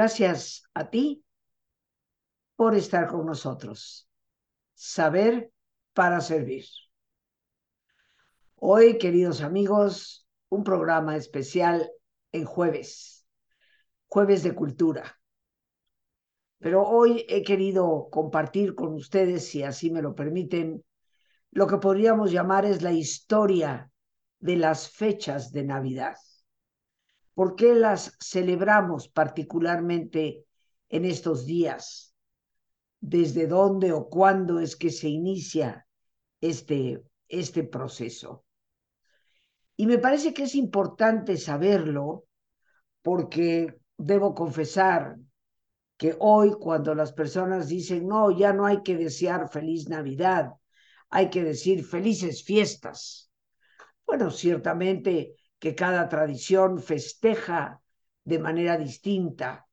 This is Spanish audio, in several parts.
Gracias a ti por estar con nosotros. Saber para servir. Hoy, queridos amigos, un programa especial en jueves, jueves de cultura. Pero hoy he querido compartir con ustedes, si así me lo permiten, lo que podríamos llamar es la historia de las fechas de Navidad. ¿Por qué las celebramos particularmente en estos días? ¿Desde dónde o cuándo es que se inicia este, este proceso? Y me parece que es importante saberlo porque debo confesar que hoy cuando las personas dicen, no, ya no hay que desear feliz Navidad, hay que decir felices fiestas. Bueno, ciertamente que cada tradición festeja de manera distinta.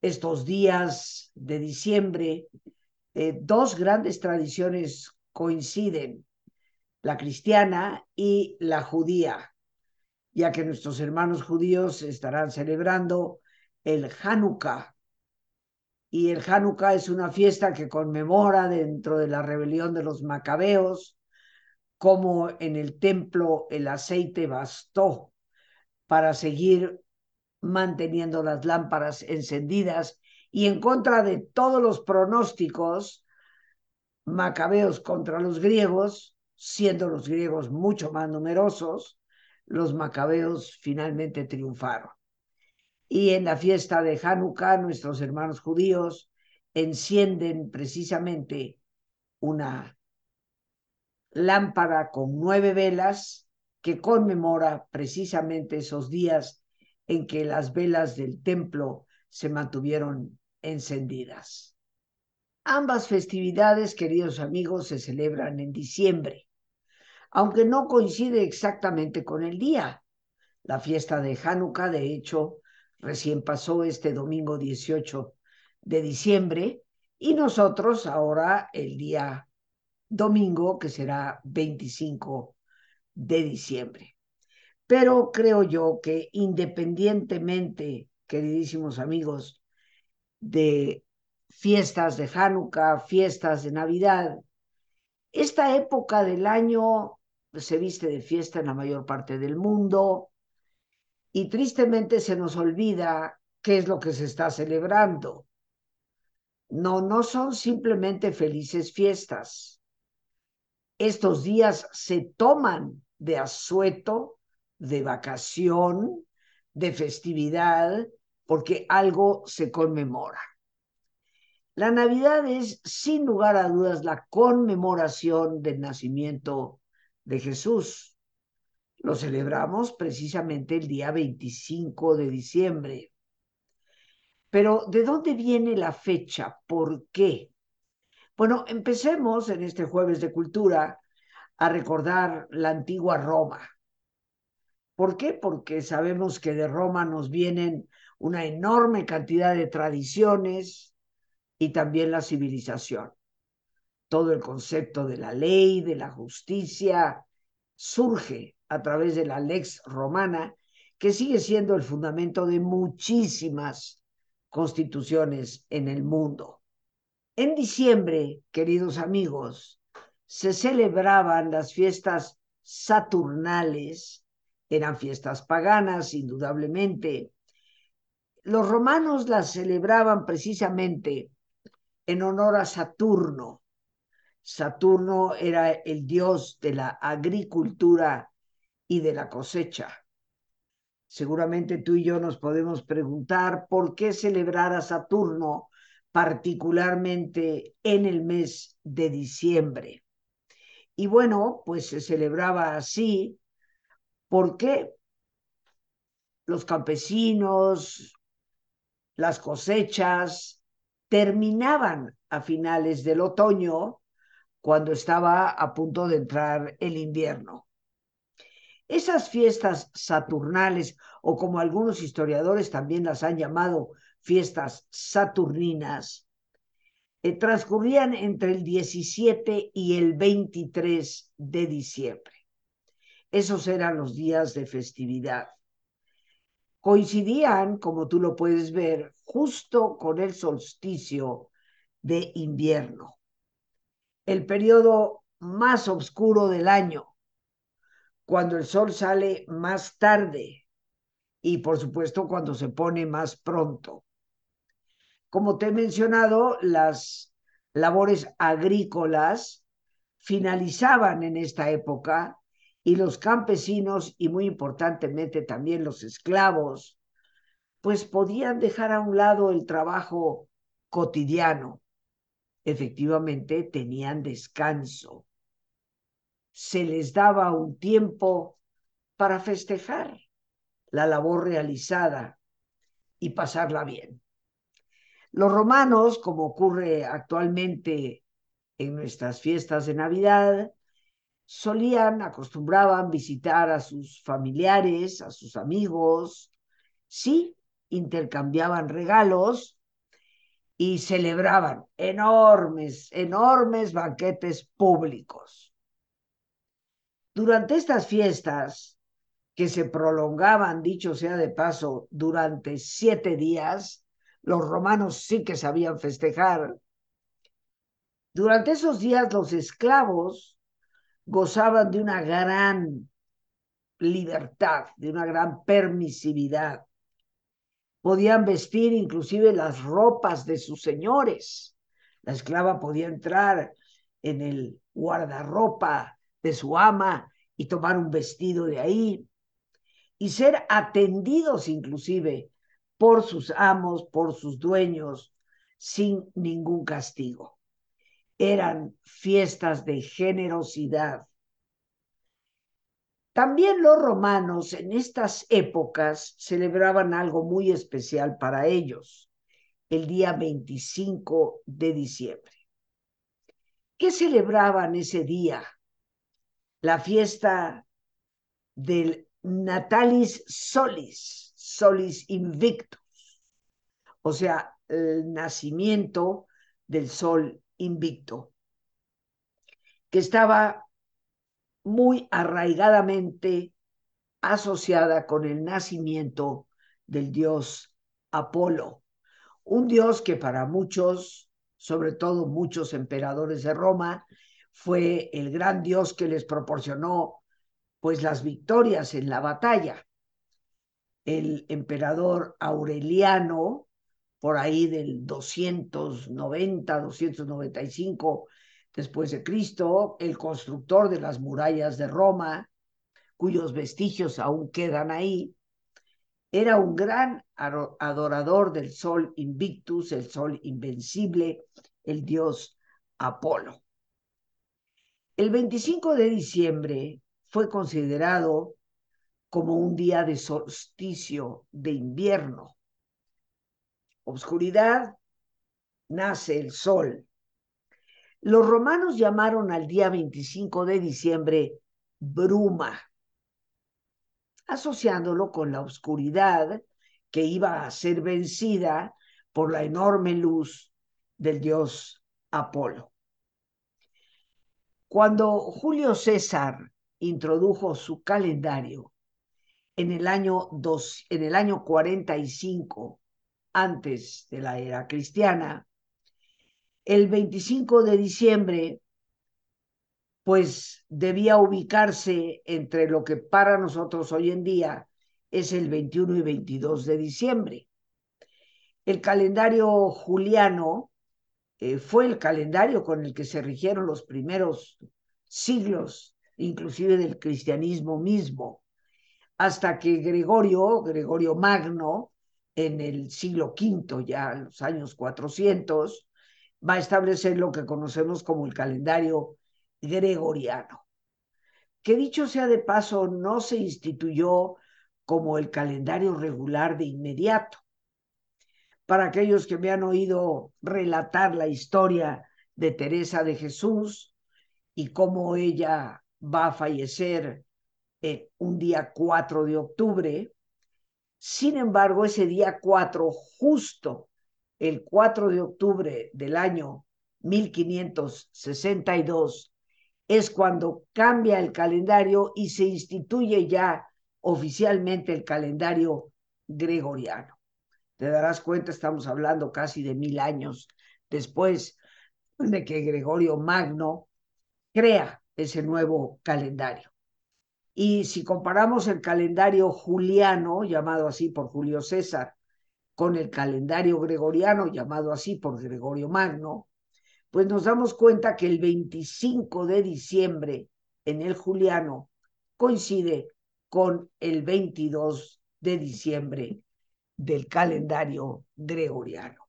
Estos días de diciembre, eh, dos grandes tradiciones coinciden, la cristiana y la judía, ya que nuestros hermanos judíos estarán celebrando el Hanukkah. Y el Hanukkah es una fiesta que conmemora dentro de la rebelión de los macabeos, cómo en el templo el aceite bastó para seguir manteniendo las lámparas encendidas y en contra de todos los pronósticos macabeos contra los griegos, siendo los griegos mucho más numerosos, los macabeos finalmente triunfaron. Y en la fiesta de Hanukkah, nuestros hermanos judíos encienden precisamente una lámpara con nueve velas que conmemora precisamente esos días en que las velas del templo se mantuvieron encendidas. Ambas festividades, queridos amigos, se celebran en diciembre, aunque no coincide exactamente con el día. La fiesta de Hanukkah, de hecho, recién pasó este domingo 18 de diciembre y nosotros ahora el día domingo, que será 25 de diciembre. Pero creo yo que independientemente, queridísimos amigos, de fiestas de Hanukkah, fiestas de Navidad, esta época del año se viste de fiesta en la mayor parte del mundo y tristemente se nos olvida qué es lo que se está celebrando. No, no son simplemente felices fiestas estos días se toman de asueto, de vacación, de festividad, porque algo se conmemora. La Navidad es, sin lugar a dudas, la conmemoración del nacimiento de Jesús. Lo celebramos precisamente el día 25 de diciembre. Pero, ¿de dónde viene la fecha? ¿Por qué? Bueno, empecemos en este jueves de cultura a recordar la antigua Roma. ¿Por qué? Porque sabemos que de Roma nos vienen una enorme cantidad de tradiciones y también la civilización. Todo el concepto de la ley, de la justicia, surge a través de la lex romana, que sigue siendo el fundamento de muchísimas constituciones en el mundo. En diciembre, queridos amigos, se celebraban las fiestas saturnales, eran fiestas paganas, indudablemente. Los romanos las celebraban precisamente en honor a Saturno. Saturno era el dios de la agricultura y de la cosecha. Seguramente tú y yo nos podemos preguntar por qué celebrar a Saturno particularmente en el mes de diciembre. Y bueno, pues se celebraba así porque los campesinos, las cosechas, terminaban a finales del otoño cuando estaba a punto de entrar el invierno. Esas fiestas saturnales, o como algunos historiadores también las han llamado fiestas saturninas, eh, transcurrían entre el 17 y el 23 de diciembre. Esos eran los días de festividad. Coincidían, como tú lo puedes ver, justo con el solsticio de invierno, el periodo más oscuro del año, cuando el sol sale más tarde y por supuesto cuando se pone más pronto. Como te he mencionado, las labores agrícolas finalizaban en esta época y los campesinos y muy importantemente también los esclavos, pues podían dejar a un lado el trabajo cotidiano. Efectivamente, tenían descanso. Se les daba un tiempo para festejar la labor realizada y pasarla bien. Los romanos, como ocurre actualmente en nuestras fiestas de Navidad, solían, acostumbraban visitar a sus familiares, a sus amigos, sí, intercambiaban regalos y celebraban enormes, enormes banquetes públicos. Durante estas fiestas, que se prolongaban, dicho sea de paso, durante siete días, los romanos sí que sabían festejar. Durante esos días los esclavos gozaban de una gran libertad, de una gran permisividad. Podían vestir inclusive las ropas de sus señores. La esclava podía entrar en el guardarropa de su ama y tomar un vestido de ahí y ser atendidos inclusive por sus amos, por sus dueños, sin ningún castigo eran fiestas de generosidad. También los romanos en estas épocas celebraban algo muy especial para ellos, el día 25 de diciembre. ¿Qué celebraban ese día? La fiesta del Natalis Solis, Solis Invictus, o sea, el nacimiento del sol invicto, que estaba muy arraigadamente asociada con el nacimiento del dios Apolo, un dios que para muchos, sobre todo muchos emperadores de Roma, fue el gran dios que les proporcionó pues las victorias en la batalla. El emperador Aureliano por ahí del 290, 295 después de Cristo, el constructor de las murallas de Roma, cuyos vestigios aún quedan ahí, era un gran adorador del sol invictus, el sol invencible, el dios Apolo. El 25 de diciembre fue considerado como un día de solsticio de invierno obscuridad, nace el sol. Los romanos llamaron al día 25 de diciembre bruma, asociándolo con la oscuridad que iba a ser vencida por la enorme luz del dios Apolo. Cuando Julio César introdujo su calendario en el año, dos, en el año 45 antes de la era cristiana. El 25 de diciembre, pues debía ubicarse entre lo que para nosotros hoy en día es el 21 y 22 de diciembre. El calendario juliano eh, fue el calendario con el que se rigieron los primeros siglos, inclusive del cristianismo mismo, hasta que Gregorio, Gregorio Magno, en el siglo V, ya en los años 400, va a establecer lo que conocemos como el calendario gregoriano, que dicho sea de paso, no se instituyó como el calendario regular de inmediato. Para aquellos que me han oído relatar la historia de Teresa de Jesús y cómo ella va a fallecer en un día 4 de octubre, sin embargo, ese día 4, justo el 4 de octubre del año 1562, es cuando cambia el calendario y se instituye ya oficialmente el calendario gregoriano. Te darás cuenta, estamos hablando casi de mil años después de que Gregorio Magno crea ese nuevo calendario. Y si comparamos el calendario juliano, llamado así por Julio César, con el calendario gregoriano, llamado así por Gregorio Magno, pues nos damos cuenta que el 25 de diciembre en el juliano coincide con el 22 de diciembre del calendario gregoriano.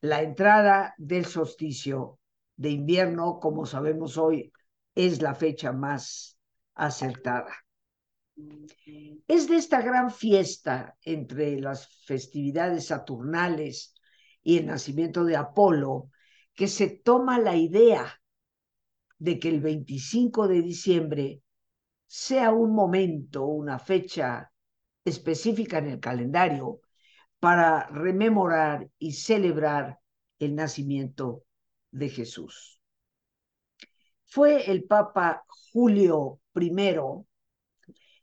La entrada del solsticio de invierno, como sabemos hoy, es la fecha más acertada. Es de esta gran fiesta entre las festividades saturnales y el nacimiento de Apolo que se toma la idea de que el 25 de diciembre sea un momento, una fecha específica en el calendario para rememorar y celebrar el nacimiento de Jesús. Fue el Papa Julio I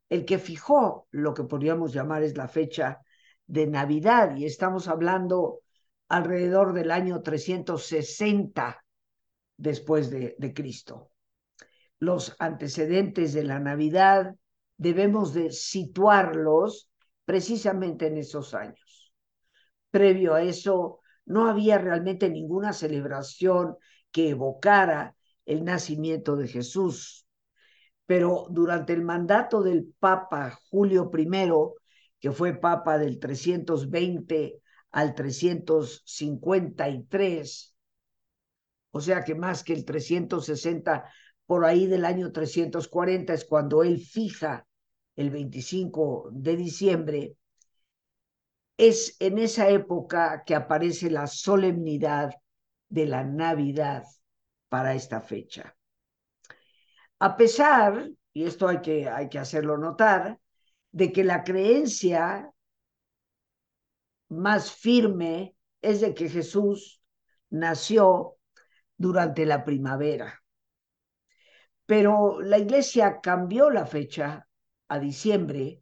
el que fijó lo que podríamos llamar es la fecha de Navidad y estamos hablando alrededor del año 360 después de, de Cristo. Los antecedentes de la Navidad debemos de situarlos precisamente en esos años. Previo a eso, no había realmente ninguna celebración que evocara el nacimiento de Jesús. Pero durante el mandato del Papa Julio I, que fue Papa del 320 al 353, o sea que más que el 360, por ahí del año 340 es cuando él fija el 25 de diciembre, es en esa época que aparece la solemnidad de la Navidad para esta fecha. A pesar, y esto hay que, hay que hacerlo notar, de que la creencia más firme es de que Jesús nació durante la primavera. Pero la iglesia cambió la fecha a diciembre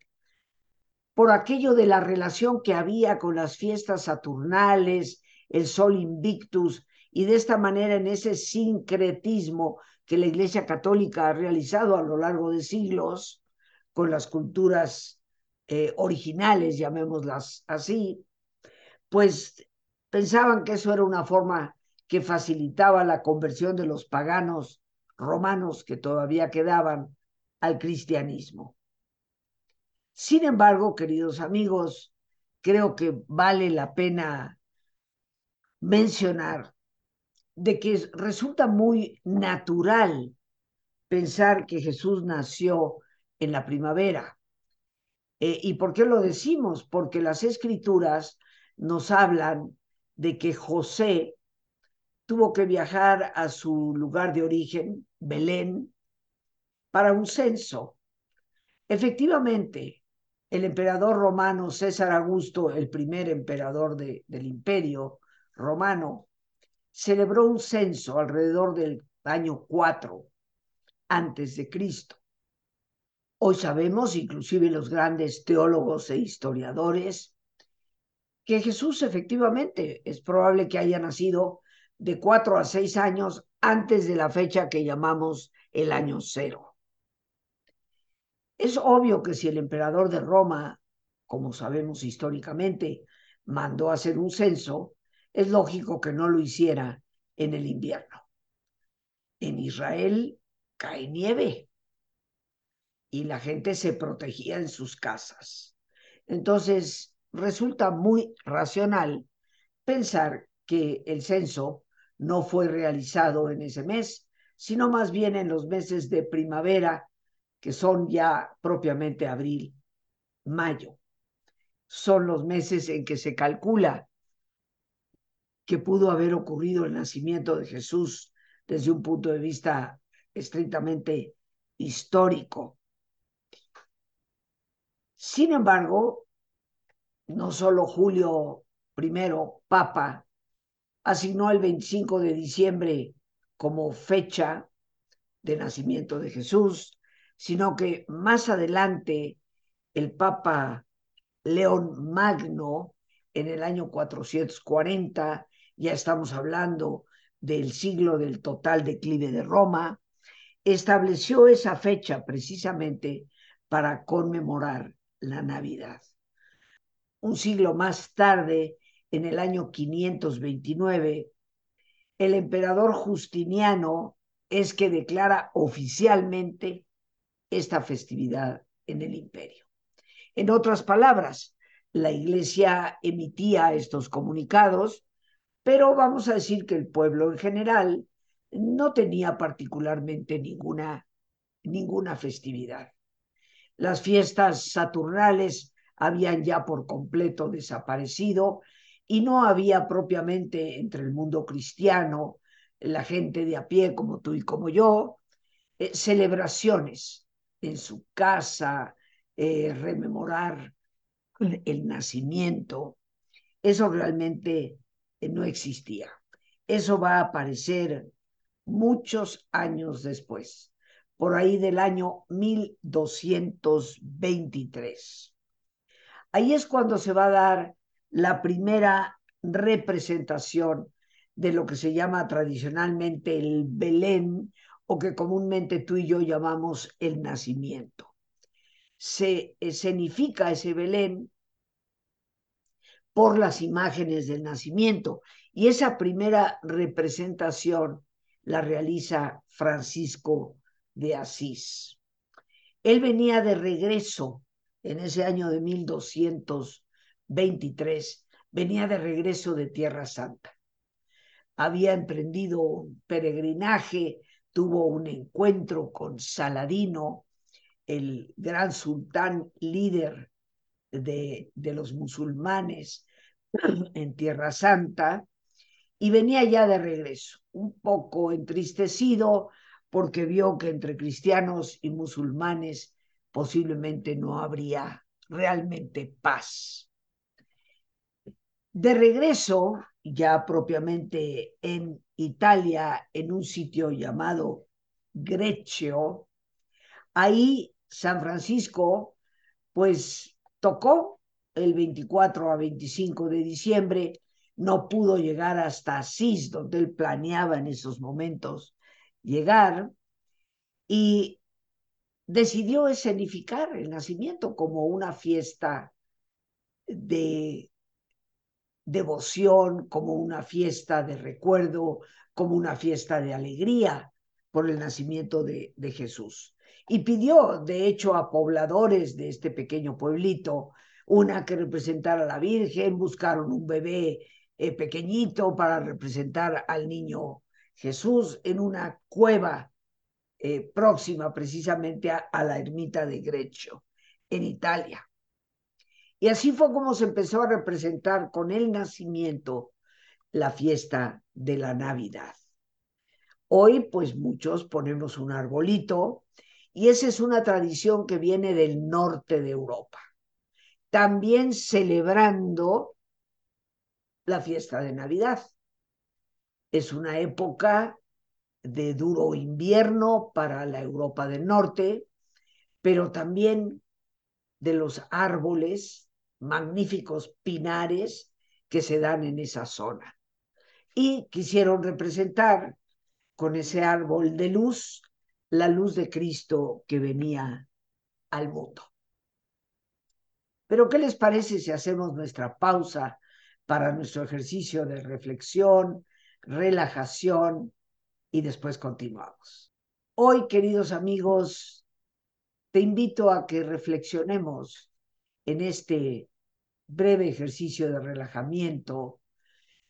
por aquello de la relación que había con las fiestas saturnales, el sol invictus, y de esta manera en ese sincretismo que la Iglesia Católica ha realizado a lo largo de siglos con las culturas eh, originales, llamémoslas así, pues pensaban que eso era una forma que facilitaba la conversión de los paganos romanos que todavía quedaban al cristianismo. Sin embargo, queridos amigos, creo que vale la pena mencionar de que resulta muy natural pensar que Jesús nació en la primavera. Eh, ¿Y por qué lo decimos? Porque las escrituras nos hablan de que José tuvo que viajar a su lugar de origen, Belén, para un censo. Efectivamente, el emperador romano César Augusto, el primer emperador de, del imperio romano, celebró un censo alrededor del año 4 antes de Cristo. Hoy sabemos, inclusive los grandes teólogos e historiadores, que Jesús efectivamente es probable que haya nacido de cuatro a seis años antes de la fecha que llamamos el año cero. Es obvio que si el emperador de Roma, como sabemos históricamente, mandó hacer un censo, es lógico que no lo hiciera en el invierno. En Israel cae nieve y la gente se protegía en sus casas. Entonces, resulta muy racional pensar que el censo no fue realizado en ese mes, sino más bien en los meses de primavera que son ya propiamente abril, mayo. Son los meses en que se calcula que pudo haber ocurrido el nacimiento de Jesús desde un punto de vista estrictamente histórico. Sin embargo, no solo Julio I, Papa, asignó el 25 de diciembre como fecha de nacimiento de Jesús, sino que más adelante el Papa León Magno en el año 440, ya estamos hablando del siglo del total declive de Roma, estableció esa fecha precisamente para conmemorar la Navidad. Un siglo más tarde, en el año 529, el emperador Justiniano es que declara oficialmente esta festividad en el imperio. En otras palabras, la iglesia emitía estos comunicados, pero vamos a decir que el pueblo en general no tenía particularmente ninguna, ninguna festividad. Las fiestas saturnales habían ya por completo desaparecido y no había propiamente entre el mundo cristiano, la gente de a pie como tú y como yo, eh, celebraciones en su casa, eh, rememorar el nacimiento. Eso realmente no existía. Eso va a aparecer muchos años después, por ahí del año 1223. Ahí es cuando se va a dar la primera representación de lo que se llama tradicionalmente el Belén o que comúnmente tú y yo llamamos el nacimiento. Se escenifica ese Belén por las imágenes del nacimiento y esa primera representación la realiza Francisco de Asís. Él venía de regreso en ese año de 1223, venía de regreso de Tierra Santa. Había emprendido un peregrinaje, tuvo un encuentro con Saladino, el gran sultán líder de, de los musulmanes en Tierra Santa, y venía ya de regreso, un poco entristecido porque vio que entre cristianos y musulmanes posiblemente no habría realmente paz. De regreso, ya propiamente en Italia, en un sitio llamado Greccio, ahí San Francisco, pues tocó el 24 a 25 de diciembre no pudo llegar hasta Asís, donde él planeaba en esos momentos llegar, y decidió escenificar el nacimiento como una fiesta de devoción, como una fiesta de recuerdo, como una fiesta de alegría por el nacimiento de, de Jesús. Y pidió, de hecho, a pobladores de este pequeño pueblito, una que representara a la Virgen, buscaron un bebé eh, pequeñito para representar al niño Jesús en una cueva eh, próxima precisamente a, a, la ermita de Greccio, en Italia. Y así fue como se empezó a representar con el nacimiento la fiesta de la Navidad. Hoy, pues muchos ponemos un arbolito y esa es una tradición que viene del norte de Europa. También celebrando la fiesta de Navidad. Es una época de duro invierno para la Europa del Norte, pero también de los árboles, magníficos pinares que se dan en esa zona. Y quisieron representar con ese árbol de luz la luz de Cristo que venía al mundo. Pero ¿qué les parece si hacemos nuestra pausa para nuestro ejercicio de reflexión, relajación y después continuamos. Hoy, queridos amigos, te invito a que reflexionemos en este breve ejercicio de relajamiento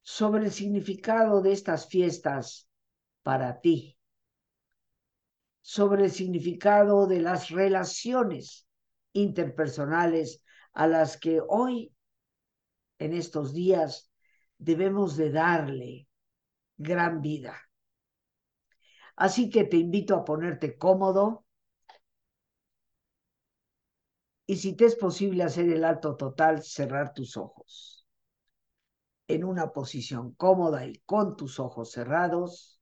sobre el significado de estas fiestas para ti, sobre el significado de las relaciones interpersonales a las que hoy en estos días debemos de darle gran vida. Así que te invito a ponerte cómodo y si te es posible hacer el alto total, cerrar tus ojos. En una posición cómoda y con tus ojos cerrados,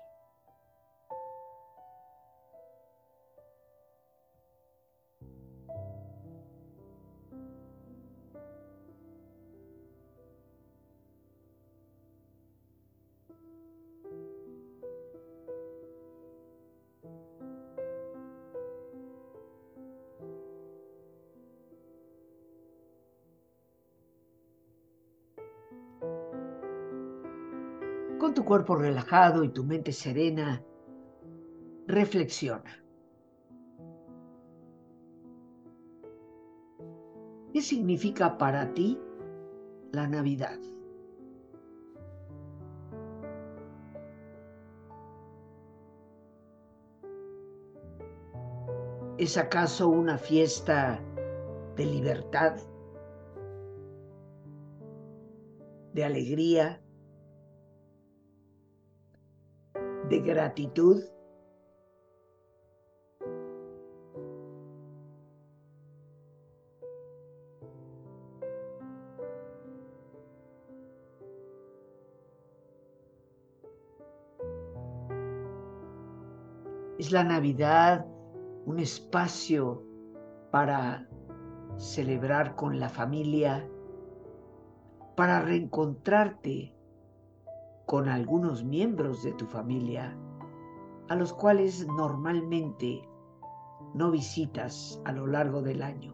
Cuerpo relajado y tu mente serena, reflexiona. ¿Qué significa para ti la Navidad? ¿Es acaso una fiesta de libertad, de alegría, de gratitud. Es la Navidad un espacio para celebrar con la familia, para reencontrarte con algunos miembros de tu familia a los cuales normalmente no visitas a lo largo del año.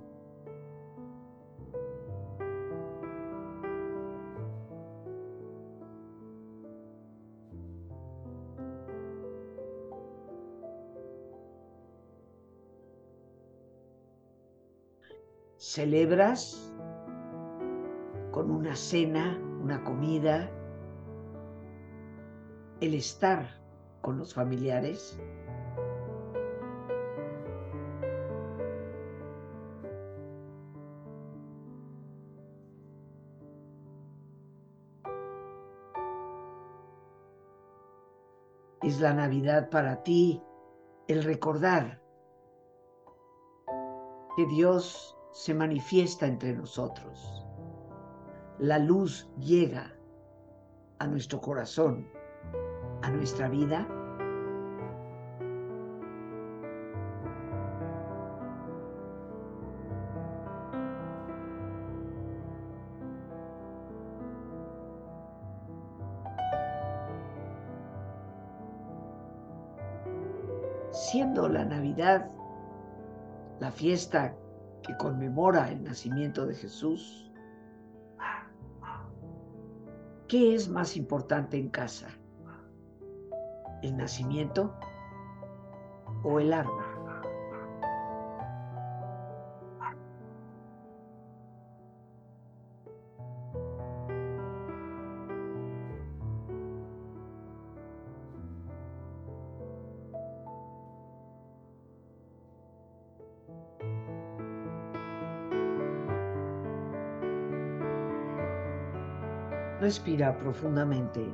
Celebras con una cena, una comida, el estar con los familiares. Es la Navidad para ti el recordar que Dios se manifiesta entre nosotros. La luz llega a nuestro corazón a nuestra vida? Siendo la Navidad la fiesta que conmemora el nacimiento de Jesús, ¿qué es más importante en casa? El nacimiento o el arma. Respira profundamente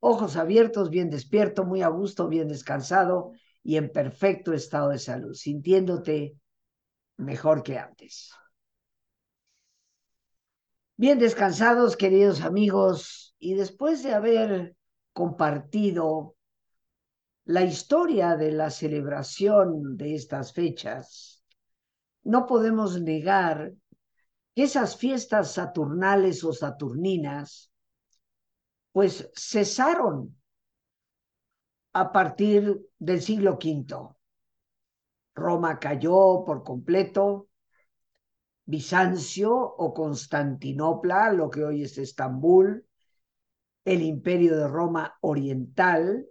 Ojos abiertos, bien despierto, muy a gusto, bien descansado y en perfecto estado de salud, sintiéndote mejor que antes. Bien descansados, queridos amigos, y después de haber compartido la historia de la celebración de estas fechas, no podemos negar que esas fiestas saturnales o saturninas pues cesaron a partir del siglo V. Roma cayó por completo, Bizancio o Constantinopla, lo que hoy es Estambul, el imperio de Roma oriental,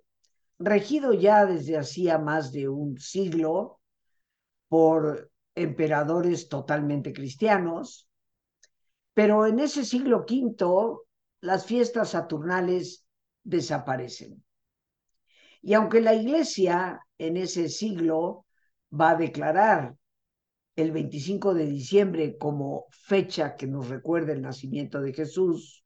regido ya desde hacía más de un siglo por emperadores totalmente cristianos, pero en ese siglo V las fiestas saturnales desaparecen. Y aunque la iglesia en ese siglo va a declarar el 25 de diciembre como fecha que nos recuerda el nacimiento de Jesús,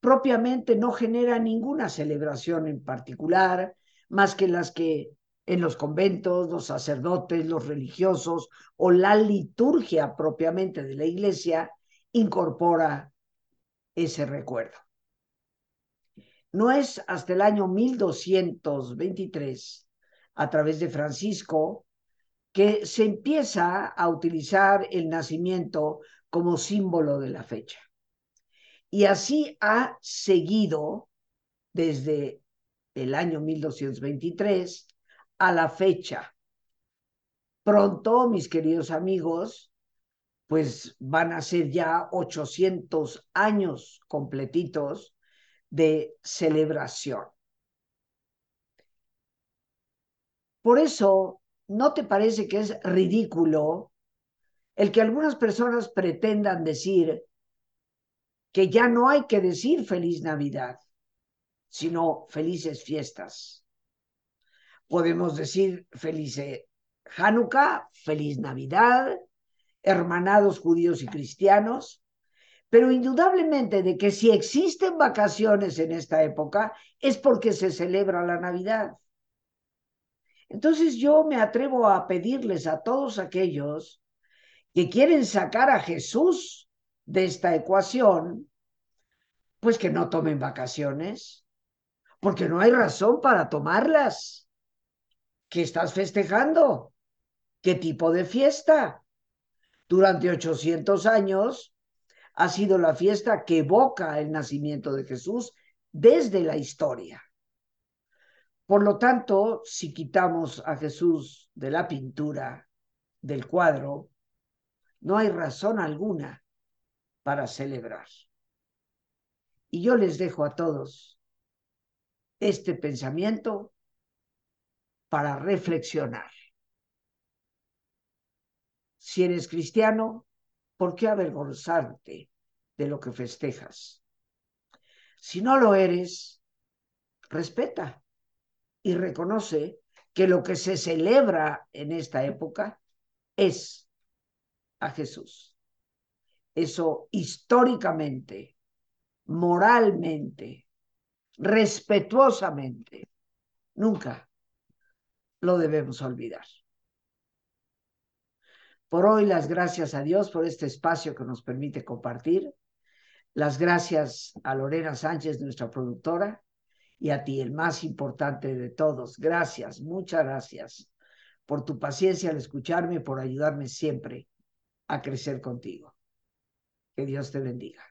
propiamente no genera ninguna celebración en particular, más que las que en los conventos, los sacerdotes, los religiosos o la liturgia propiamente de la iglesia incorpora ese recuerdo. No es hasta el año 1223, a través de Francisco, que se empieza a utilizar el nacimiento como símbolo de la fecha. Y así ha seguido desde el año 1223 a la fecha. Pronto, mis queridos amigos, pues van a ser ya 800 años completitos de celebración. Por eso, ¿no te parece que es ridículo el que algunas personas pretendan decir que ya no hay que decir feliz Navidad, sino felices fiestas? Podemos decir feliz Hanukkah, feliz Navidad, hermanados judíos y cristianos, pero indudablemente de que si existen vacaciones en esta época es porque se celebra la Navidad. Entonces yo me atrevo a pedirles a todos aquellos que quieren sacar a Jesús de esta ecuación, pues que no tomen vacaciones, porque no hay razón para tomarlas. ¿Qué estás festejando? ¿Qué tipo de fiesta? Durante 800 años ha sido la fiesta que evoca el nacimiento de Jesús desde la historia. Por lo tanto, si quitamos a Jesús de la pintura, del cuadro, no hay razón alguna para celebrar. Y yo les dejo a todos este pensamiento para reflexionar. Si eres cristiano, ¿por qué avergonzarte de lo que festejas? Si no lo eres, respeta y reconoce que lo que se celebra en esta época es a Jesús. Eso históricamente, moralmente, respetuosamente, nunca lo debemos olvidar. Por hoy, las gracias a Dios por este espacio que nos permite compartir. Las gracias a Lorena Sánchez, nuestra productora, y a ti, el más importante de todos. Gracias, muchas gracias por tu paciencia al escucharme, por ayudarme siempre a crecer contigo. Que Dios te bendiga.